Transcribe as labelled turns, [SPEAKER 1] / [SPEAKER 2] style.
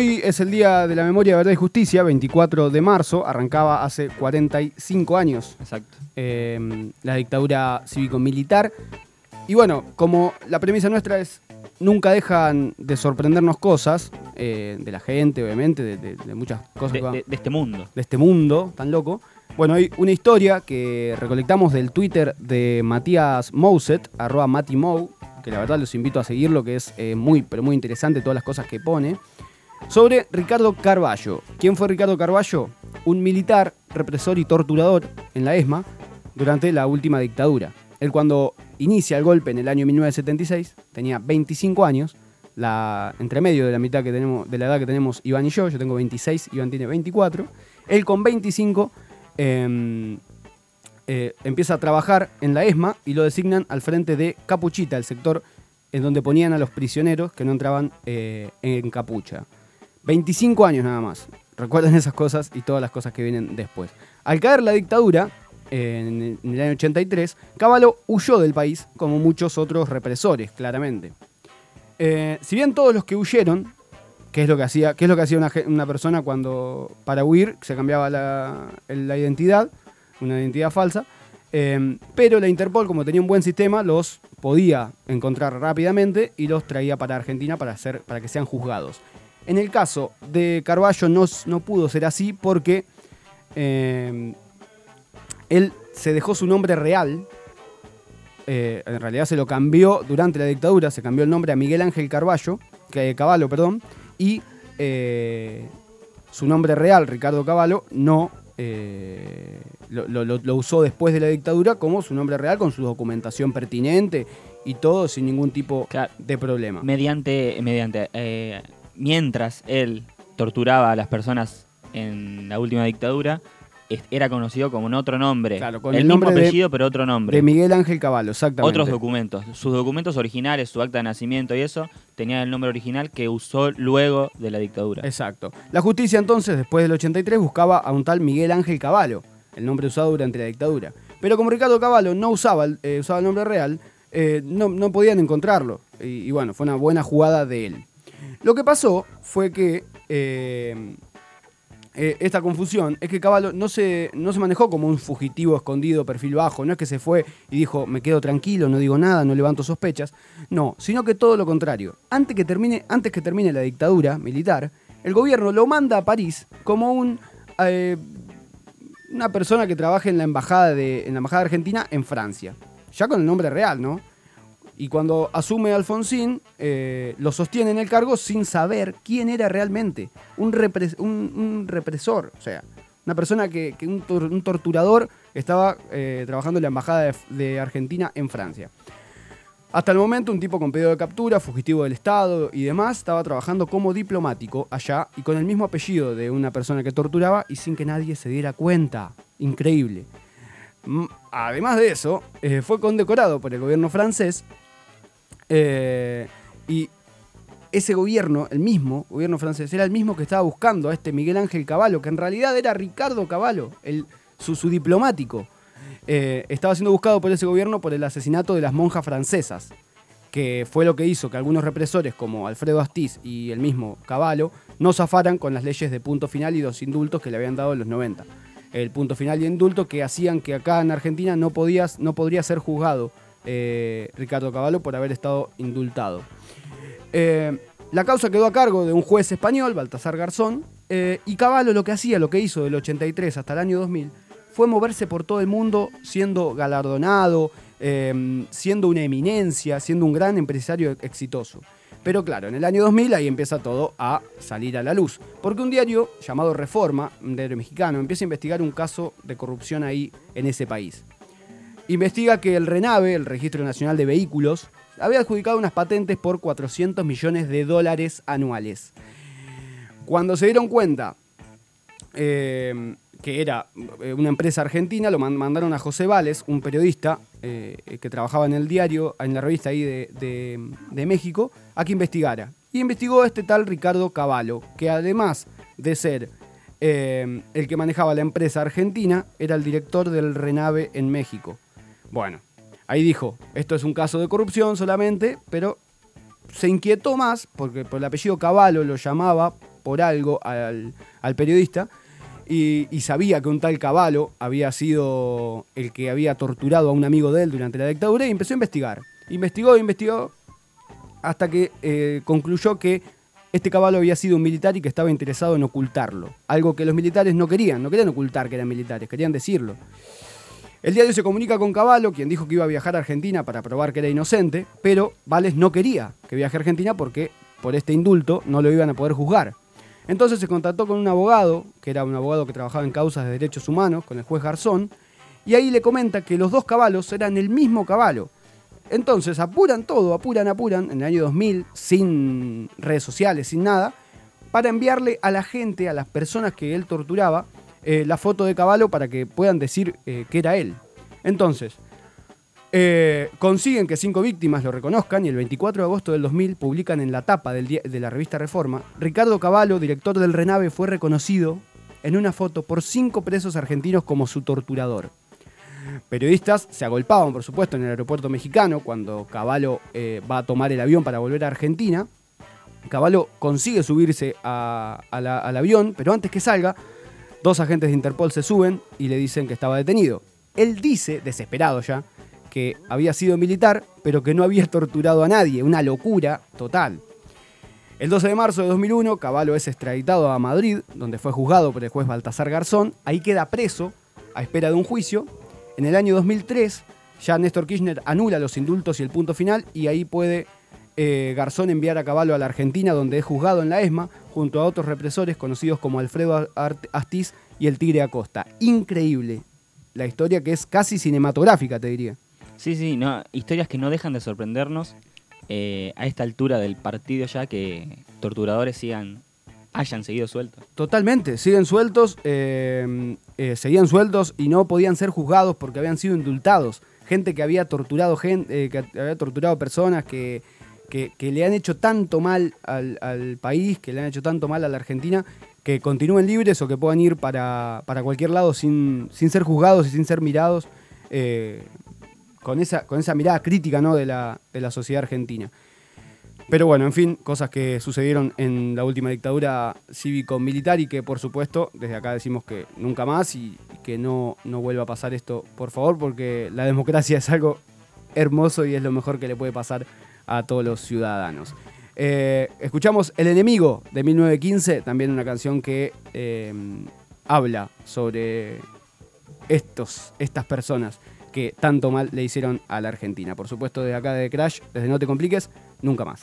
[SPEAKER 1] Hoy es el Día de la Memoria, Verdad y Justicia, 24 de marzo, arrancaba hace 45 años
[SPEAKER 2] Exacto.
[SPEAKER 1] eh, la dictadura cívico-militar. Y bueno, como la premisa nuestra es, nunca dejan de sorprendernos cosas, eh, de la gente, obviamente, de, de- de muchas cosas
[SPEAKER 2] De,
[SPEAKER 1] que van-
[SPEAKER 2] de- de este mundo.
[SPEAKER 1] de este mundo tan loco. Bueno, hay una historia que recolectamos del Twitter de Matías Mouset, arroba Mou, que la verdad los invito a seguirlo, que es eh, muy, pero muy interesante todas las cosas que pone, sobre Ricardo Carballo. ¿Quién fue Ricardo Carballo? Un militar, represor y torturador en la ESMA durante la última dictadura. Él cuando inicia el golpe en el año 1976 tenía 25 años, entre medio de la mitad que tenemos, de la edad que tenemos Iván y yo, yo tengo 26, Iván tiene 24. Él con 25 eh, eh, empieza a trabajar en la ESMA y lo designan al frente de Capuchita, el sector en donde ponían a los prisioneros que no entraban eh, en capucha. 25 años nada más. Recuerden esas cosas y todas las cosas que vienen después. Al caer la dictadura, en el, año 83, Cavallo huyó del país, como muchos otros represores, claramente. Eh, si bien todos los que huyeron, ¿qué es lo que hacía, qué es lo que hacía una, persona cuando para huir se cambiaba la, identidad, una identidad falsa? Eh, pero la Interpol, como tenía un buen sistema, los podía encontrar rápidamente y los traía para Argentina para, hacer, para que sean juzgados. En el caso de Carballo no, no pudo ser así porque eh, él se dejó su nombre real. eh, en realidad se lo cambió durante la dictadura, se cambió el nombre a Miguel Ángel Carballo, que, Caballo, perdón, y eh, su nombre real, Ricardo Caballo, no eh, lo, lo- lo- lo usó después de la dictadura como su nombre real, con su documentación pertinente y todo sin ningún tipo
[SPEAKER 2] Claro.
[SPEAKER 1] de problema.
[SPEAKER 2] Mediante, mediante eh, mientras él torturaba a las personas en la última dictadura, era conocido como en otro nombre.
[SPEAKER 1] Claro, con
[SPEAKER 2] el,
[SPEAKER 1] el
[SPEAKER 2] mismo
[SPEAKER 1] nombre de-
[SPEAKER 2] apellido, pero otro nombre.
[SPEAKER 1] De Miguel Ángel Caballo, exactamente.
[SPEAKER 2] Otros documentos. Sus documentos originales, su acta de nacimiento y eso, tenían el nombre original que usó luego de la dictadura.
[SPEAKER 1] Exacto. La justicia entonces, después del 83, buscaba a un tal Miguel Ángel Caballo, el nombre usado durante la dictadura. Pero como Ricardo Caballo no usaba, el- eh, usaba el nombre real, eh, no, no podían encontrarlo. Y, y bueno, fue una buena jugada de él. Lo que pasó fue que eh, eh, esta confusión es que Caballo no se, no se manejó como un fugitivo escondido, perfil bajo. No es que se fue y dijo, me quedo tranquilo, no digo nada, no levanto sospechas. No, sino que todo lo contrario. Antes que termine, antes que termine la dictadura militar, el gobierno lo manda a París como un, eh, una persona que trabaja en la, embajada de, en la embajada argentina en Francia. Ya con el nombre real, ¿no? Y cuando asume Alfonsín, eh, lo sostiene en el cargo sin saber quién era realmente. Un, repres- un- un represor, o sea, una persona que, un, tor- un torturador estaba eh, trabajando en la embajada de, Argentina en Francia. Hasta el momento, un tipo con pedido de captura, fugitivo del Estado y demás, estaba trabajando como diplomático allá y con el mismo apellido de una persona que torturaba y sin que nadie se diera cuenta. Increíble. Además de eso, eh, fue condecorado por el gobierno francés eh, y ese gobierno, el mismo gobierno francés, era el mismo que estaba buscando a este Miguel Ángel Caballo, que en realidad era Ricardo Caballo, el, su, diplomático. Eh, estaba siendo buscado por ese gobierno por el asesinato de las monjas francesas, que fue lo que hizo que algunos represores como Alfredo Astiz y el mismo Caballo no zafaran con las leyes de punto final y los indultos que le habían dado en los 90. El punto final y indulto que hacían que acá en Argentina no, podías, no podría ser juzgado eh, Ricardo Caballo por haber estado indultado. Eh, la causa quedó a cargo de un juez español, Baltasar Garzón, eh, y Caballo lo que hacía, lo que hizo del 83 hasta el año 2000, fue moverse por todo el mundo siendo galardonado, siendo una eminencia, siendo un gran empresario exitoso. Pero claro, en el año 2000 ahí empieza todo a salir a la luz. Porque un diario llamado Reforma, un diario mexicano, empieza a investigar un caso de corrupción ahí en ese país. Investiga que el RENAVE, el Registro Nacional de Vehículos, había adjudicado unas patentes por 400 millones de dólares anuales. Cuando se dieron cuenta eh, que era eh, una empresa argentina, lo man- mandaron a José Vales, un periodista eh, que trabajaba en el diario, en la revista ahí de, México, a que investigara. Y investigó este tal Ricardo Cavallo, que además de ser el que manejaba la empresa argentina, era el director del Renave en México. Bueno, ahí dijo, esto es un caso de corrupción solamente, pero se inquietó más, porque por el apellido Caballo lo llamaba por algo al, periodista y, y sabía que un tal Caballo había sido el que había torturado a un amigo de él durante la dictadura y empezó a investigar. Investigó, investigó, hasta que eh, concluyó que este caballo había sido un militar y que estaba interesado en ocultarlo. Algo que los militares no querían, no querían ocultar que eran militares, querían decirlo. El diario se comunica con Caballo, quien dijo que iba a viajar a Argentina para probar que era inocente, pero Vales no quería que viaje a Argentina porque por este indulto no lo iban a poder juzgar. Entonces se contactó con un abogado, que era un abogado que trabajaba en causas de derechos humanos, con el juez Garzón, y ahí le comenta que los dos caballos eran el mismo caballo. Entonces apuran todo, apuran, apuran, en el año 2000, sin redes sociales, sin nada, para enviarle a la gente, a las personas que él torturaba, eh, la foto de Caballo para que puedan decir eh, que era él. Entonces, eh, consiguen que cinco víctimas lo reconozcan y el 24 de agosto del 2000 publican en la tapa del de la revista Reforma, Ricardo Caballo, director del Renave, fue reconocido en una foto por cinco presos argentinos como su torturador. Periodistas se agolpaban, por supuesto, en el aeropuerto mexicano cuando Caballo va a tomar el avión para volver a Argentina. Caballo consigue subirse al avión, pero antes que salga, dos agentes de Interpol se suben y le dicen que estaba detenido. Él dice, desesperado ya, que había sido militar, pero que no había torturado a nadie, una locura total. El 12 de marzo de 2001, Caballo es extraditado a Madrid, donde fue juzgado por el juez Baltasar Garzón. Ahí queda preso a espera de un juicio. En el año 2003, ya Néstor Kirchner anula los indultos y el punto final, y ahí puede eh, Garzón enviar a Caballo a la Argentina, donde es juzgado en la ESMA, junto a otros represores conocidos como Alfredo Astiz y el Tigre Acosta. Increíble la historia que es casi cinematográfica, te diría.
[SPEAKER 2] Sí, sí, no, historias que no dejan de sorprendernos eh, a esta altura del partido ya que torturadores sigan, hayan seguido sueltos.
[SPEAKER 1] Totalmente, siguen sueltos, eh, eh, seguían sueltos y no podían ser juzgados porque habían sido indultados. Gente que había torturado gente, que había torturado personas que, que- le han hecho tanto mal al, al país, que le han hecho tanto mal a la Argentina, que continúen libres o que puedan ir para, para cualquier lado sin, sin ser juzgados y sin ser mirados, eh, con, esa, con esa mirada crítica ¿no? de, la, de la sociedad argentina. Pero bueno, en fin, cosas que sucedieron en la última dictadura cívico-militar y que por supuesto desde acá decimos que nunca más y, y que no, no vuelva a pasar esto, por favor, porque la democracia es algo hermoso y es lo mejor que le puede pasar a todos los ciudadanos. Eh, escuchamos El enemigo de 1915, también una canción que eh, habla sobre estos, estas personas que tanto mal le hicieron a la Argentina. Por supuesto, desde acá de Crash, desde No Te Compliques, nunca más.